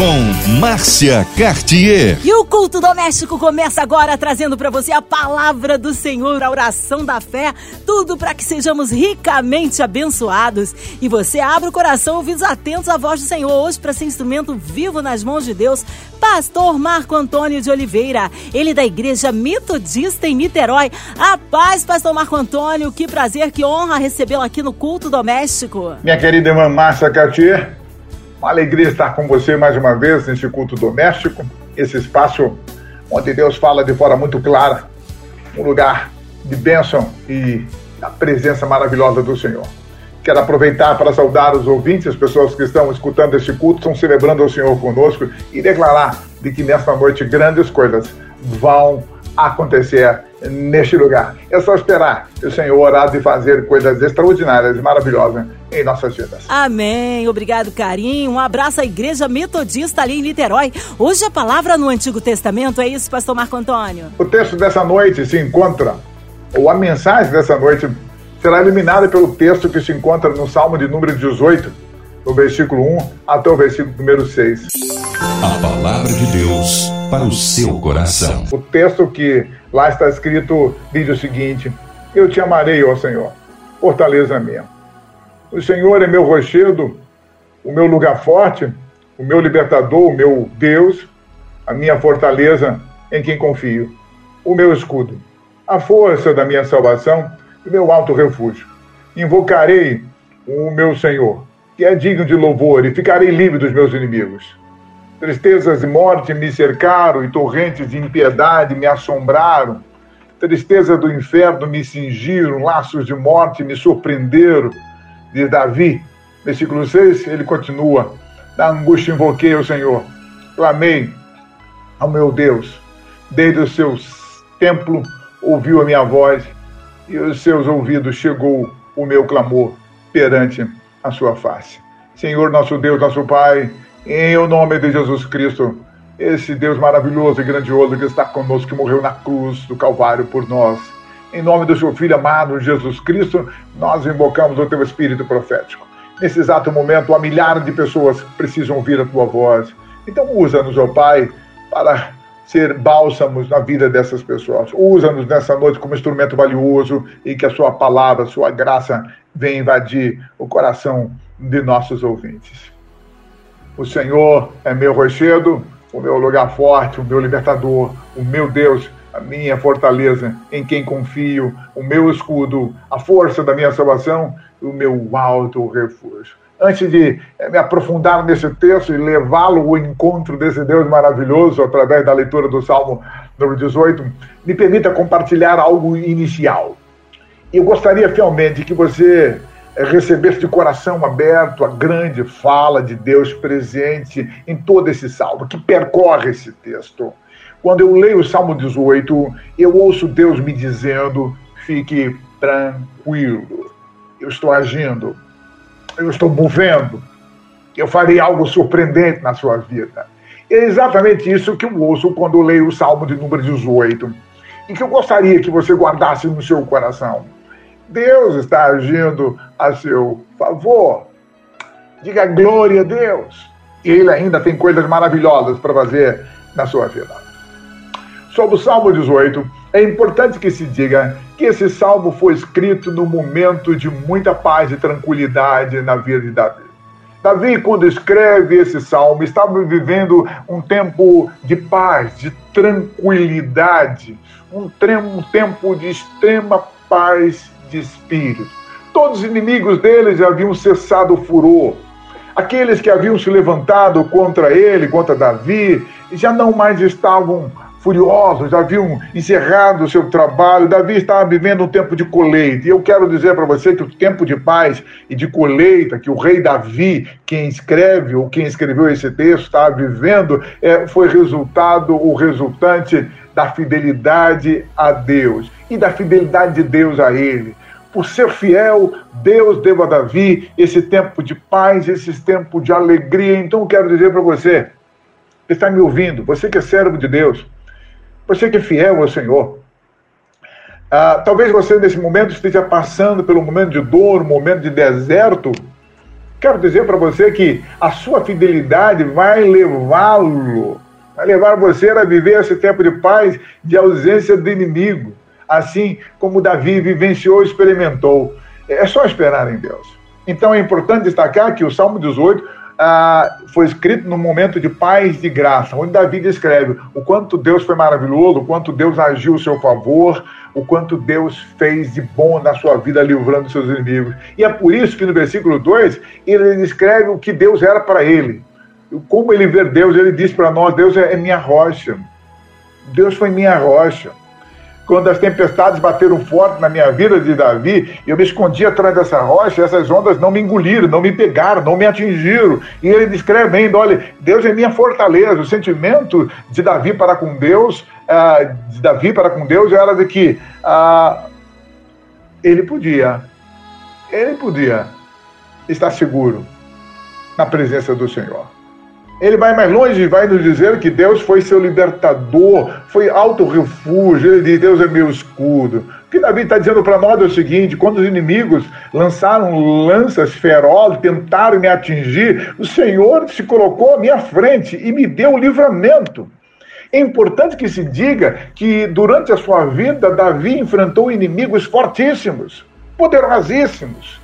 com Márcia Cartier. E o culto doméstico começa agora trazendo para você a palavra do Senhor, a oração da fé, tudo para que sejamos ricamente abençoados. E você abre o coração ouvidos atentos à voz do Senhor hoje para ser instrumento vivo nas mãos de Deus. Pastor Marco Antônio de Oliveira, ele da Igreja Metodista em Niterói. A paz, Pastor Marco Antônio, que prazer, que honra recebê-lo aqui no culto doméstico. Minha querida irmã Márcia Cartier, uma alegria estar com você mais uma vez nesse culto doméstico, esse espaço onde Deus fala de forma muito clara, um lugar de bênção e a presença maravilhosa do Senhor. Quero aproveitar para saudar os ouvintes, as pessoas que estão escutando esse culto, estão celebrando o Senhor conosco e declarar de que nesta noite grandes coisas vão acontecer neste lugar. É só esperar que o Senhor orar de fazer coisas extraordinárias e maravilosas em nossas vidas. Amém. Obrigado, carinho. Um abraço à Igreja Metodista ali em Niterói. Hoje a palavra no Antigo Testamento, é isso, pastor Marco Antônio? O texto dessa noite se encontra, ou a mensagem dessa noite será eliminada pelo texto que se encontra no Salmo de número 18, no versículo 1 até o versículo número 6. A palavra de Deus para o seu coração. O texto que lá está escrito diz o seguinte: Eu te amarei, ó Senhor, fortaleza minha. O Senhor é meu rochedo, o meu lugar forte, o meu libertador, o meu Deus, a minha fortaleza em quem confio, o meu escudo, a força da minha salvação e meu alto refúgio. Invocarei o meu Senhor, que é digno de louvor, e ficarei livre dos meus inimigos. Tristezas e morte me cercaram e torrentes de impiedade me assombraram. Tristeza do inferno me cingiram, laços de morte me surpreenderam. De Davi, versículo 6, ele continua: Na angústia invoquei o Senhor, clamei ao meu Deus. Desde o seu templo ouviu a minha voz e os seus ouvidos chegou o meu clamor perante a sua face. Senhor, nosso Deus, nosso Pai, em o nome de Jesus Cristo, esse Deus maravilhoso e grandioso que está conosco, que morreu na cruz do Calvário por nós. Em nome do seu Filho amado Jesus Cristo, nós invocamos o teu Espírito profético. Nesse exato momento, há milhares de pessoas que precisam ouvir a tua voz. Então, usa-nos, ó Pai, para ser bálsamos na vida dessas pessoas. Usa-nos nessa noite como instrumento valioso e que a sua palavra, a sua graça venha invadir o coração de nossos ouvintes. O Senhor é meu rochedo, o meu lugar forte, o meu libertador, o meu Deus, a minha fortaleza, em quem confio, o meu escudo, a força da minha salvação o meu alto refúgio. Antes de eh, me aprofundar nesse texto e levá-lo ao encontro desse Deus maravilhoso através da leitura do Salmo número 18, me permita compartilhar algo inicial. Eu gostaria finalmente que você é receber de coração aberto a grande fala de Deus presente em todo esse salmo, que percorre esse texto. Quando eu leio o Salmo 18, eu ouço Deus me dizendo: fique tranquilo, eu estou agindo, eu estou movendo, eu farei algo surpreendente na sua vida. É exatamente isso que eu ouço quando eu leio o Salmo de número 18, e que eu gostaria que você guardasse no seu coração. Deus está agindo a seu favor. Diga glória a Deus. E Ele ainda tem coisas maravilhosas para fazer na sua vida. Sobre o Salmo 18, é importante que se diga que esse salmo foi escrito no momento de muita paz e tranquilidade na vida de Davi. Davi, quando escreve esse salmo, estava vivendo um tempo de paz, de tranquilidade, um, tempo de extrema paz de espírito. Todos os inimigos deles haviam cessado o furor. Aqueles que haviam se levantado contra ele, contra Davi, já não mais estavam furiosos, haviam encerrado o seu trabalho. Davi estava vivendo um tempo de colheita. E eu quero dizer para você que o tempo de paz e de colheita que o rei Davi, quem escreve ou quem escreveu esse texto, estava vivendo, é, foi resultado, o resultante da fidelidade a Deus e da fidelidade de Deus a ele por ser fiel, Deus deu a Davi esse tempo de paz, esse tempo de alegria. Então, quero dizer para você, que está me ouvindo, você que é servo de Deus, você que é fiel ao Senhor. Ah, talvez você nesse momento esteja passando pelo momento de dor, um momento de deserto. Quero dizer para você que a sua fidelidade vai levá-lo, vai levar você a viver esse tempo de paz, de ausência do inimigo, assim como Davi vivenciou e experimentou. É só esperar em Deus. Então é importante destacar que o Salmo 18 ah, foi escrito num momento de paz, de graça, onde Davi descreve o quanto Deus foi maravilhoso, o quanto Deus agiu a seu favor, o quanto Deus fez de bom na sua vida, livrando seus inimigos. E é por isso que no versículo 2 ele descreve o que Deus era para ele. Como ele vê Deus, ele diz para nós: Deus é minha rocha. Deus foi minha rocha quando as tempestades bateram forte na minha vida de Davi, eu me escondi atrás dessa rocha, essas ondas não me engoliram, não me pegaram, não me atingiram. E ele descreve ainda: olha, Deus é minha fortaleza. O sentimento de Davi para com Deus, uh, de Davi para com Deus, era de que uh, ele podia, ele podia estar seguro na presença do Senhor. Ele vai mais longe e vai nos dizer que Deus foi seu libertador, foi alto refúgio. Ele diz: Deus é meu escudo. O que Davi está dizendo para nós é o seguinte: quando os inimigos lançaram lanças ferozes, tentaram me atingir, o Senhor se colocou à minha frente e me deu o livramento. É importante que se diga que durante a sua vida, Davi enfrentou inimigos fortíssimos, poderosíssimos.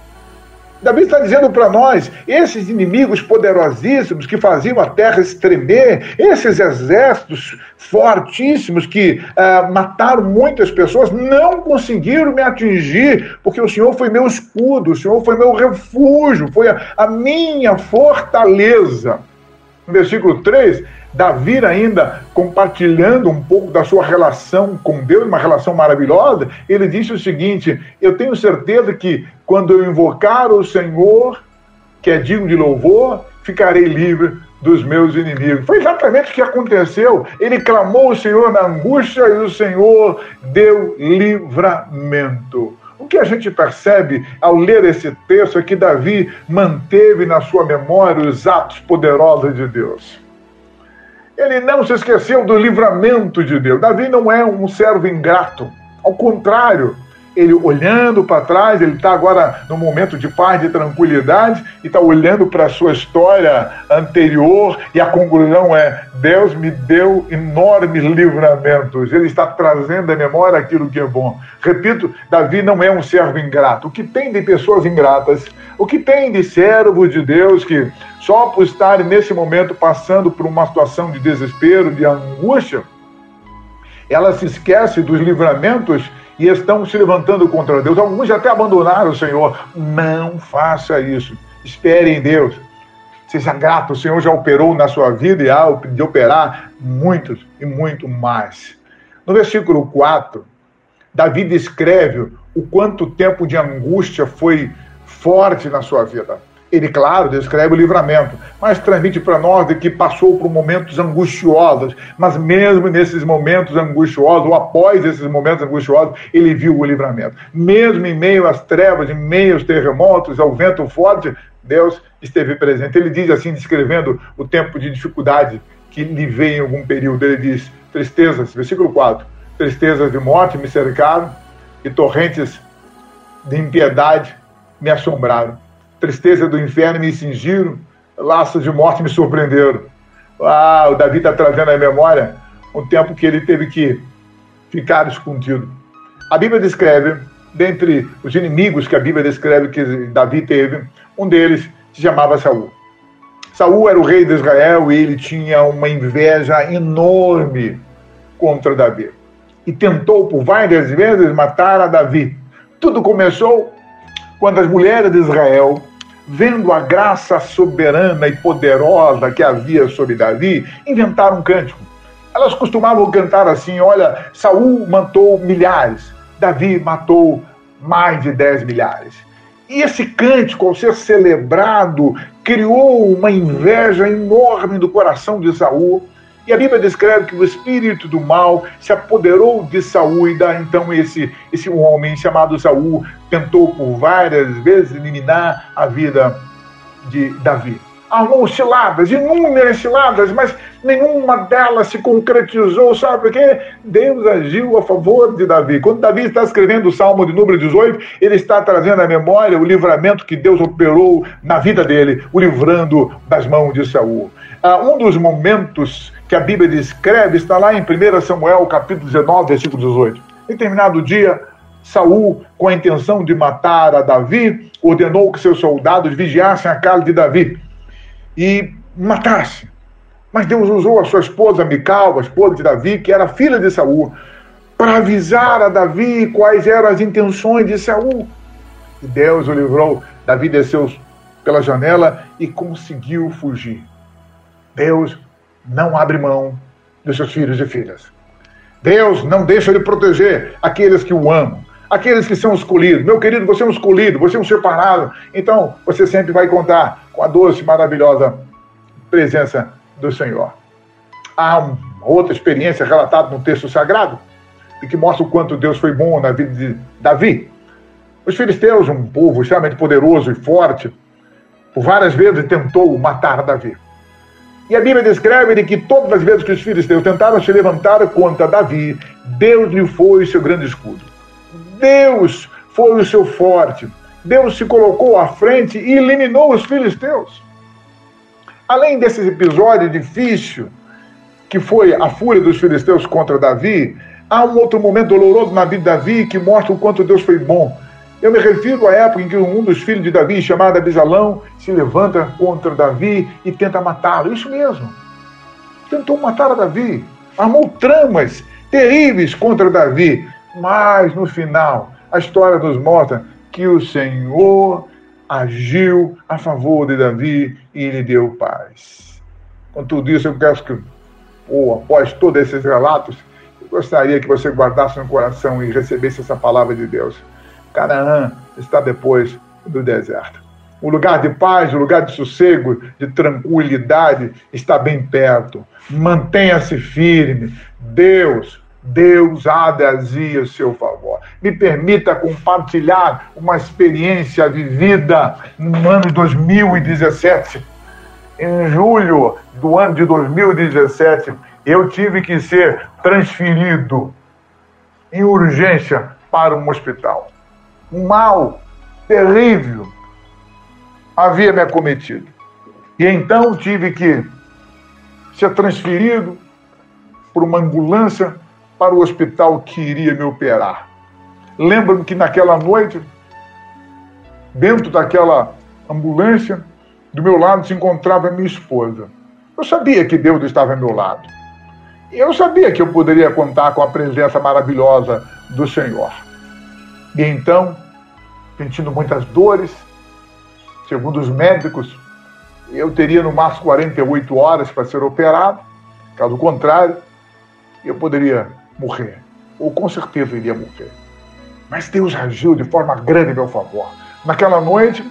Davi está dizendo para nós: esses inimigos poderosíssimos que faziam a terra estremer, esses exércitos fortíssimos que uh, mataram muitas pessoas, não conseguiram me atingir, porque o Senhor foi meu escudo, o Senhor foi meu refúgio, foi a, a minha fortaleza. No versículo 3, Davi ainda compartilhando um pouco da sua relação com Deus, uma relação maravilhosa, ele disse o seguinte: Eu tenho certeza que quando eu invocar o Senhor, que é digno de louvor, ficarei livre dos meus inimigos. Foi exatamente o que aconteceu. Ele clamou o Senhor na angústia e o Senhor deu livramento. O que a gente percebe ao ler esse texto é que Davi manteve na sua memória os atos poderosos de Deus. Ele não se esqueceu do livramento de Deus. Davi não é um servo ingrato. Ao contrário, ele olhando para trás, ele está agora no momento de paz, de tranquilidade, e está olhando para a sua história anterior, e a conclusão é: Deus me deu enormes livramentos, ele está trazendo à memória aquilo que é bom. Repito, Davi não é um servo ingrato. O que tem de pessoas ingratas, o que tem de servos de Deus que só por estarem nesse momento passando por uma situação de desespero, de angústia, ela se esquece dos livramentos e estão se levantando contra Deus. Alguns até abandonaram o Senhor. Não faça isso. Espere em Deus. Seja grato, o Senhor já operou na sua vida e há de operar muitos e muito mais. No versículo 4, Davi descreve o quanto tempo de angústia foi forte na sua vida. Ele, claro, descreve o livramento, mas transmite para nós de que passou por momentos angustiosos, mas mesmo nesses momentos angustiosos, ou após esses momentos angustiosos, ele viu o livramento. Mesmo em meio às trevas, em meio aos terremotos, ao vento forte, Deus esteve presente. Ele diz assim, descrevendo o tempo de dificuldade que lhe veio em algum período, ele diz: tristezas, versículo 4, tristezas de morte me cercaram e torrentes de impiedade me assombraram tristeza do inferno me cingiram, laços de morte me surpreenderam. Ah, o Davi está trazendo à memória um tempo que ele teve que ficar escondido. A Bíblia descreve, dentre os inimigos que a Bíblia descreve que Davi teve, um deles se chamava Saul. Saul era o rei de Israel e ele tinha uma inveja enorme contra Davi. E tentou por várias vezes matar a Davi. Tudo começou quando as mulheres de Israel, vendo a graça soberana e poderosa que havia sobre Davi, inventaram um cântico. Elas costumavam cantar assim: olha, Saul matou milhares, Davi matou mais de dez milhares. E esse cântico, ao ser celebrado, criou uma inveja enorme no coração de Saul e a Bíblia descreve que o espírito do mal se apoderou de Saul e dá então esse esse homem chamado Saul tentou por várias vezes eliminar a vida de Davi. armou ciladas, inúmeras ciladas, mas nenhuma delas se concretizou, sabe por quê? Deus agiu a favor de Davi. Quando Davi está escrevendo o Salmo de número 18, ele está trazendo à memória o livramento que Deus operou na vida dele, o livrando das mãos de Saul. Ah, um dos momentos que a Bíblia descreve está lá em 1 Samuel, capítulo 19, versículo 18. Em determinado dia, Saul, com a intenção de matar a Davi, ordenou que seus soldados vigiassem a casa de Davi e matassem. Mas Deus usou a sua esposa Mical, a esposa de Davi, que era filha de Saul, para avisar a Davi quais eram as intenções de Saul. E Deus o livrou. Davi desceu pela janela e conseguiu fugir. Deus não abre mão dos seus filhos e filhas. Deus não deixa de proteger aqueles que o amam aqueles que são escolhidos. Meu querido, você é um escolhido, você é um separado. Então, você sempre vai contar com a doce, maravilhosa presença do Senhor. Há outra experiência relatada no texto sagrado e que mostra o quanto Deus foi bom na vida de Davi. Os filisteus, um povo extremamente poderoso e forte, por várias vezes tentou matar Davi. E a Bíblia descreve de que todas as vezes que os filisteus tentaram se levantar contra Davi, Deus lhe foi seu grande escudo. Deus foi o seu forte. Deus se colocou à frente e eliminou os filisteus. Além desse episódio difícil, que foi a fúria dos filisteus contra Davi, há um outro momento doloroso na vida de Davi que mostra o quanto Deus foi bom. Eu me refiro à época em que um dos filhos de Davi, chamado Abisalão, se levanta contra Davi e tenta matá-lo. Isso mesmo. Tentou matar a Davi. Armou tramas terríveis contra Davi. Mas no final, a história nos mostra que o Senhor agiu a favor de Davi e lhe deu paz. Com tudo isso, eu quero que, ou após todos esses relatos, eu gostaria que você guardasse no coração e recebesse essa palavra de Deus. Canaã está depois do deserto. O lugar de paz, o lugar de sossego, de tranquilidade está bem perto. Mantenha-se firme. Deus Deus há de agir a seu favor. Me permita compartilhar uma experiência vivida no ano de 2017. Em julho do ano de 2017, eu tive que ser transferido em urgência para um hospital. Um mal terrível havia me acometido. E então tive que ser transferido por uma ambulância para o hospital que iria me operar. Lembro-me que naquela noite, dentro daquela ambulância, do meu lado se encontrava minha esposa. Eu sabia que Deus estava ao meu lado. E eu sabia que eu poderia contar com a presença maravilhosa do Senhor. E então, sentindo muitas dores, segundo os médicos, eu teria no máximo 48 horas para ser operado. Caso contrário, eu poderia morrer. Ou com certeza iria morrer. Mas Deus agiu de forma grande em meu favor. Naquela noite,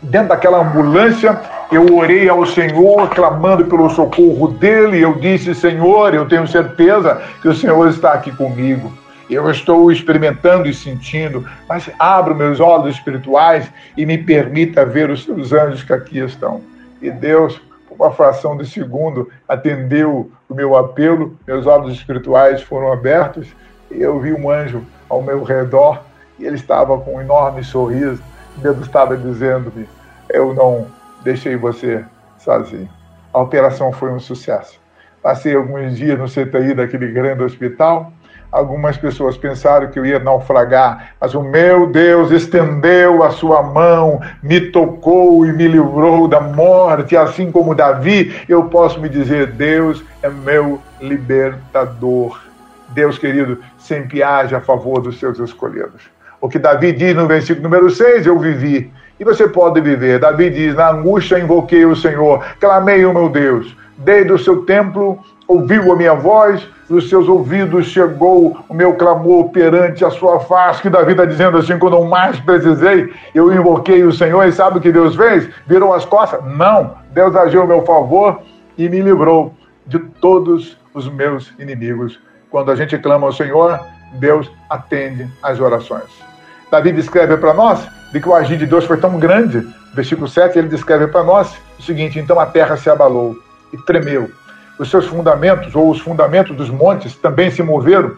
dentro daquela ambulância, eu orei ao Senhor, clamando pelo socorro dele. Eu disse: Senhor, eu tenho certeza que o Senhor está aqui comigo. Eu estou experimentando e sentindo, mas abra meus olhos espirituais e me permita ver os seus anjos que aqui estão. E Deus uma fração de segundo, atendeu o meu apelo, meus olhos espirituais foram abertos e eu vi um anjo ao meu redor e ele estava com um enorme sorriso. Deus estava dizendo-me: Eu não deixei você sozinho. A operação foi um sucesso. Passei alguns dias no CTI daquele grande hospital Algumas pessoas pensaram que eu ia naufragar, mas o meu Deus estendeu a sua mão, me tocou e me livrou da morte, assim como Davi, eu posso me dizer: Deus é meu libertador. Deus querido, sempre age a favor dos seus escolhidos. O que Davi diz no versículo número 6, eu vivi. E você pode viver. Davi diz: Na angústia invoquei o Senhor, clamei o meu Deus. Desde o seu templo ouviu a minha voz, nos seus ouvidos chegou o meu clamor perante a sua face, que Davi está dizendo assim, quando eu mais precisei, eu invoquei o Senhor, e sabe o que Deus fez? Virou as costas? Não, Deus agiu ao meu favor e me livrou de todos os meus inimigos. Quando a gente clama ao Senhor, Deus atende às orações. Davi descreve para nós de que o agir de Deus foi tão grande. Versículo 7, ele descreve para nós o seguinte: então a terra se abalou e tremeu. Os seus fundamentos, ou os fundamentos dos montes, também se moveram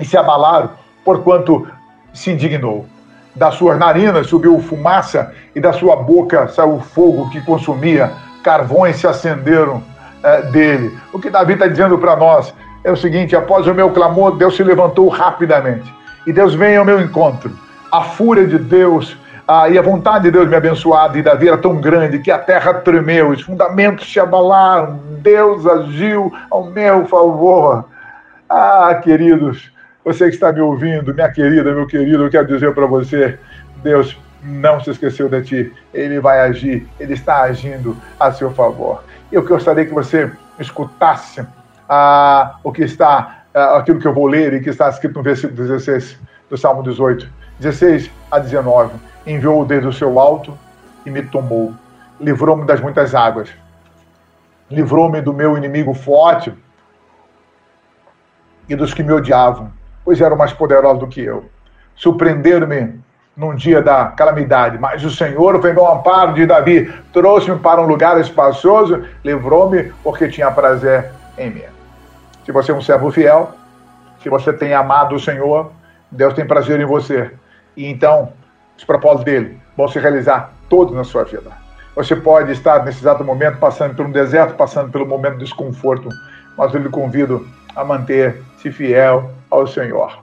e se abalaram, porquanto se indignou. Das suas narinas subiu fumaça e da sua boca saiu fogo que consumia, carvões se acenderam é, dele. O que Davi está dizendo para nós é o seguinte: após o meu clamor, Deus se levantou rapidamente e Deus vem ao meu encontro. A fúria de Deus ah, e a vontade de Deus me abençoar e Davi era tão grande que a terra tremeu, os fundamentos se abalaram, Deus agiu ao meu favor. Ah, queridos, você que está me ouvindo, minha querida, meu querido, eu quero dizer para você: Deus não se esqueceu de ti, ele vai agir, ele está agindo a seu favor. Eu gostaria que você escutasse ah, o que está, ah, aquilo que eu vou ler e que está escrito no versículo 16 do Salmo 18, 16 a 19. Enviou o dedo do seu alto e me tomou, livrou-me das muitas águas, livrou-me do meu inimigo forte e dos que me odiavam, pois eram mais poderosos do que eu. Surpreenderam-me num dia da calamidade, mas o Senhor foi meu amparo de Davi, trouxe-me para um lugar espaçoso, livrou-me porque tinha prazer em mim. Se você é um servo fiel, se você tem amado o Senhor, Deus tem prazer em você. E então, os propósitos dele vão se realizar todos na sua vida. Você pode estar nesse exato momento passando por um deserto, passando pelo momento de desconforto, mas eu lhe convido a manter-se fiel ao Senhor.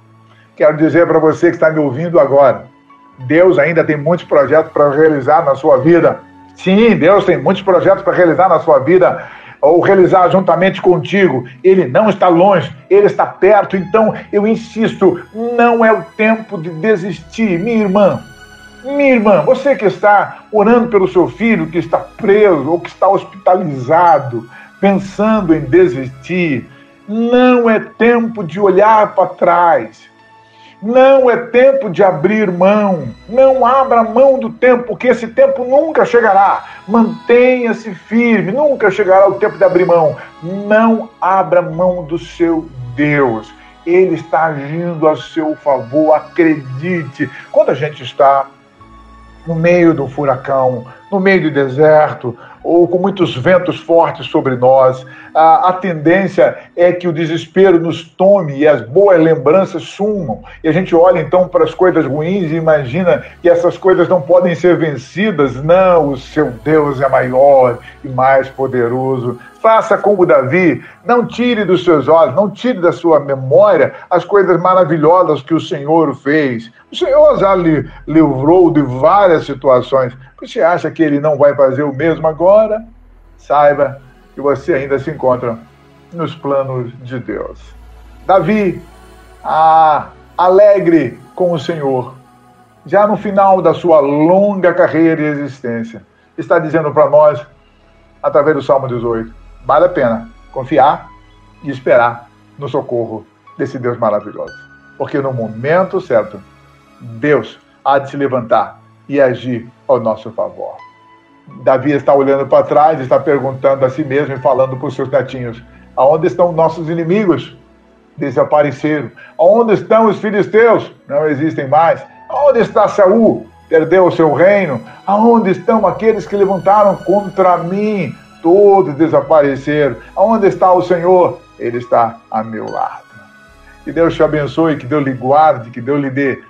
Quero dizer para você que está me ouvindo agora, Deus ainda tem muitos projetos para realizar na sua vida. Sim, Deus tem muitos projetos para realizar na sua vida ou realizar juntamente contigo. Ele não está longe, ele está perto. Então, eu insisto, não é o tempo de desistir, minha irmã. Minha irmã, você que está orando pelo seu filho que está preso ou que está hospitalizado, pensando em desistir, não é tempo de olhar para trás. Não é tempo de abrir mão. Não abra mão do tempo, porque esse tempo nunca chegará. Mantenha-se firme, nunca chegará o tempo de abrir mão. Não abra mão do seu Deus. Ele está agindo a seu favor, acredite. Quando a gente está no meio do furacão, no meio do deserto, ou com muitos ventos fortes sobre nós, a, a, tendência é que o desespero nos tome e as boas lembranças sumam. E a gente olha então para as coisas ruins e imagina que essas coisas não podem ser vencidas. Não, o seu Deus é maior e mais poderoso. Faça como Davi, não tire dos seus olhos, não tire da sua memória as coisas maravilhosas que o Senhor fez. O Senhor já lhe livrou de várias situações. Você acha que ele não vai fazer o mesmo agora? Saiba que você ainda se encontra nos planos de Deus. Davi, ah, alegre com o Senhor, já no final da sua longa carreira e existência, está dizendo para nós, através do Salmo 18, vale a pena confiar e esperar no socorro desse Deus maravilhoso. Porque no momento certo, Deus há de se levantar e agir ao nosso favor. Davi está olhando para trás, está perguntando a si mesmo e falando para os seus netinhos: aonde estão nossos inimigos? Desapareceram. Aonde estão os filisteus? Não existem mais. Aonde está Saul? Perdeu o seu reino. Aonde estão aqueles que levantaram contra mim? Todos desapareceram. Aonde está o Senhor? Ele está a meu lado. Que Deus te abençoe, que Deus lhe guarde, que Deus lhe dê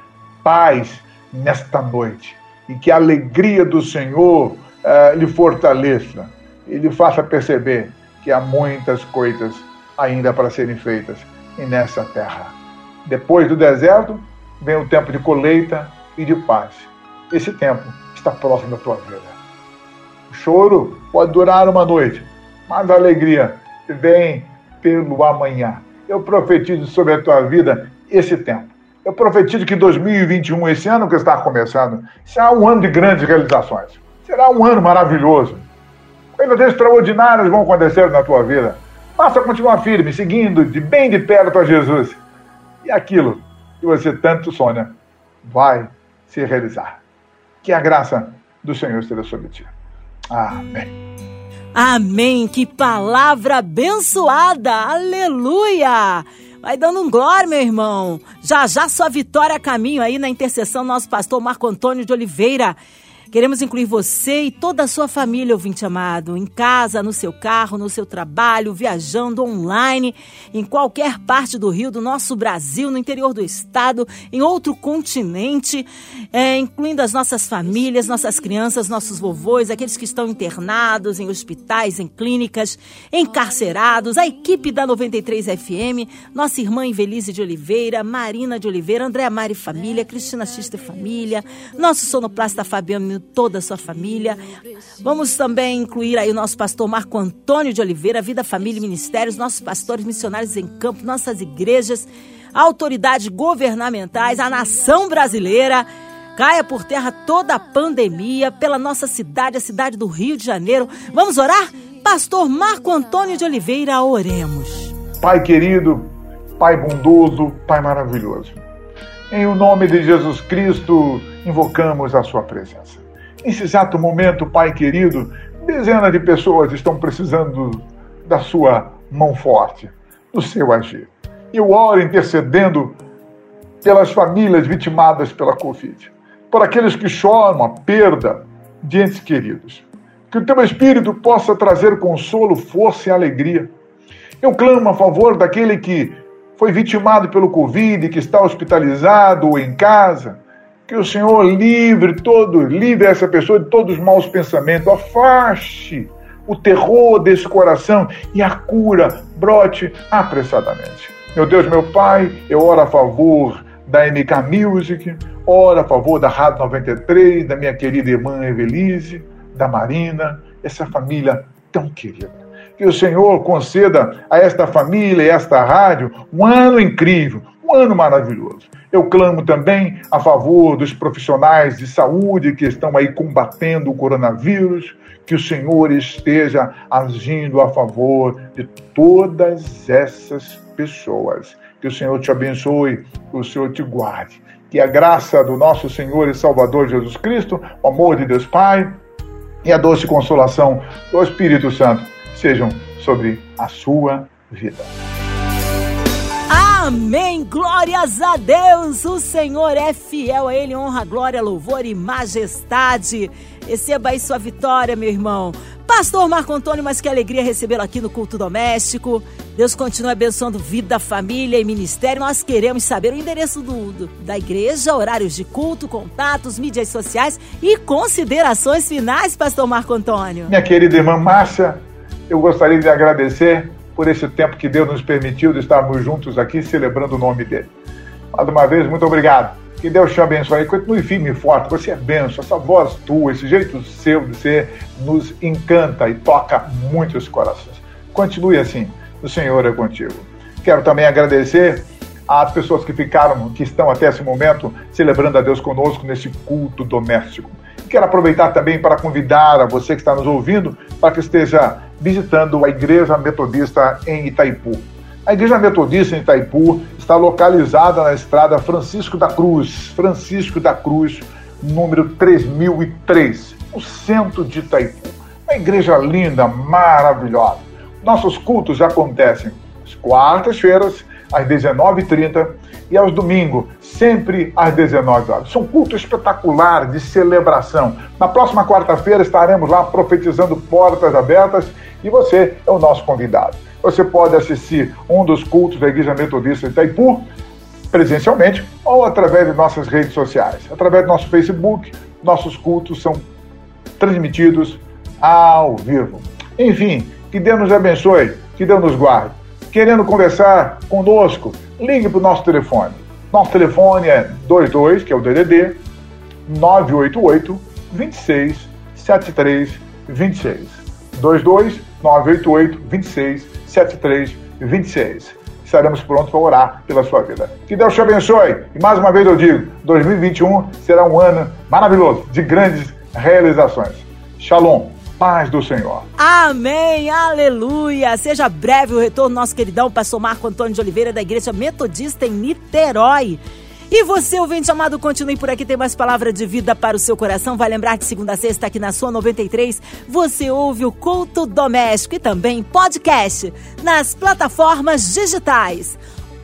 paz nesta noite. E que a alegria do Senhor uh, lhe fortaleça e lhe faça perceber que há muitas coisas ainda para serem feitas nessa terra. Depois do deserto, vem o tempo de colheita e de paz. Esse tempo está próximo da tua vida. O choro pode durar uma noite, mas a alegria vem pelo amanhã. Eu profetizo sobre a tua vida esse tempo. Eu profetizo que 2021, esse ano que está começando, será um ano de grandes realizações. Será um ano maravilhoso. Coisas extraordinárias vão acontecer na tua vida. Basta continuar firme, seguindo de bem de perto a Jesus. E aquilo que você tanto sonha vai se realizar. Que a graça do Senhor esteja sobre ti. Amém. Amém. Que palavra abençoada. Aleluia. Vai dando um glória, meu irmão. Já já sua vitória a caminho aí na intercessão nosso pastor Marco Antônio de Oliveira. Queremos incluir você e toda a sua família, ouvinte amado, em casa, no seu carro, no seu trabalho, viajando online, em qualquer parte do Rio, do nosso Brasil, no interior do estado, em outro continente, é, incluindo as nossas famílias, nossas crianças, nossos vovôs, aqueles que estão internados em hospitais, em clínicas, encarcerados, a equipe da 93 FM, nossa irmã Invelise de Oliveira, Marina de Oliveira, Andréa Mari Família, Cristina Xista Família, nosso sonoplasta Fabiano toda a sua família. Vamos também incluir aí o nosso pastor Marco Antônio de Oliveira, Vida, Família e Ministérios, nossos pastores missionários em campo, nossas igrejas, autoridades governamentais, a nação brasileira. Caia por terra toda a pandemia pela nossa cidade, a cidade do Rio de Janeiro. Vamos orar? Pastor Marco Antônio de Oliveira, oremos. Pai querido, Pai bondoso, Pai maravilhoso. Em o nome de Jesus Cristo, invocamos a sua presença. Nesse exato momento, Pai querido, dezenas de pessoas estão precisando da sua mão forte, do seu agir. Eu oro intercedendo pelas famílias vitimadas pela Covid, por aqueles que choram a perda de entes queridos. Que o teu Espírito possa trazer consolo, força e alegria. Eu clamo a favor daquele que foi vitimado pelo Covid, que está hospitalizado ou em casa, que o Senhor livre todo, livre essa pessoa de todos os maus pensamentos, afaste o terror desse coração e a cura brote apressadamente. Meu Deus, meu Pai, eu oro a favor da MK Music, oro a favor da Rádio 93, da minha querida irmã Evelise, da Marina, essa família tão querida. Que o Senhor conceda a esta família e esta rádio um ano incrível, um ano maravilhoso. Eu clamo também a favor dos profissionais de saúde que estão aí combatendo o coronavírus, que o Senhor esteja agindo a favor de todas essas pessoas. Que o Senhor te abençoe, que o Senhor te guarde. Que a graça do nosso Senhor e Salvador Jesus Cristo, o amor de Deus Pai e a doce consolação do Espírito Santo sejam sobre a sua vida. Amém. Glórias a Deus. O Senhor é fiel a Ele. Honra, glória, louvor e majestade. Receba aí sua vitória, meu irmão. Pastor Marco Antônio, mas que alegria recebê-lo aqui no culto doméstico. Deus continue abençoando vida, família e ministério. Nós queremos saber o endereço do, do, da igreja, horários de culto, contatos, mídias sociais e considerações finais, Pastor Marco Antônio. Minha querida irmã Márcia, eu gostaria de agradecer por esse tempo que Deus nos permitiu de estarmos juntos aqui celebrando o nome dele. Mais uma vez, muito obrigado. Que Deus te abençoe. Continue firme e forte. Você é benção. Essa voz tua, esse jeito seu de ser, nos encanta e toca muitos corações. Continue assim. O Senhor é contigo. Quero também agradecer às pessoas que ficaram, que estão até esse momento celebrando a Deus conosco nesse culto doméstico. Quero aproveitar também para convidar a você que está nos ouvindo para que esteja visitando a Igreja Metodista em Itaipu. A Igreja Metodista em Itaipu está localizada na estrada Francisco da Cruz, Francisco da Cruz, número 3003, no centro de Itaipu. Uma igreja linda, maravilhosa. Nossos cultos acontecem às quartas-feiras, às 19h30 e aos domingos, sempre às 19 horas. São cultos espetaculares de celebração. Na próxima quarta-feira estaremos lá profetizando portas abertas e você é o nosso convidado. Você pode assistir um dos cultos da Igreja Metodista de Itaipu presencialmente ou através de nossas redes sociais. Através do nosso Facebook, nossos cultos são transmitidos ao vivo. Enfim, que Deus nos abençoe, que Deus nos guarde. Querendo conversar conosco, ligue para o nosso telefone. Nosso telefone é 22, que é o DDD, 988 26 73 26. 22 988 26 73 26. Estaremos prontos para orar pela sua vida. Que Deus te abençoe. E mais uma vez eu digo: 2021 será um ano maravilhoso, de grandes realizações. Shalom paz do Senhor. Amém, aleluia. Seja breve o retorno nosso queridão pastor Marco Antônio de Oliveira da Igreja Metodista em Niterói. E você, ouvinte amado, continue por aqui, tem mais palavra de vida para o seu coração. Vai lembrar de segunda a sexta aqui na sua 93. Você ouve o Culto Doméstico e também podcast nas plataformas digitais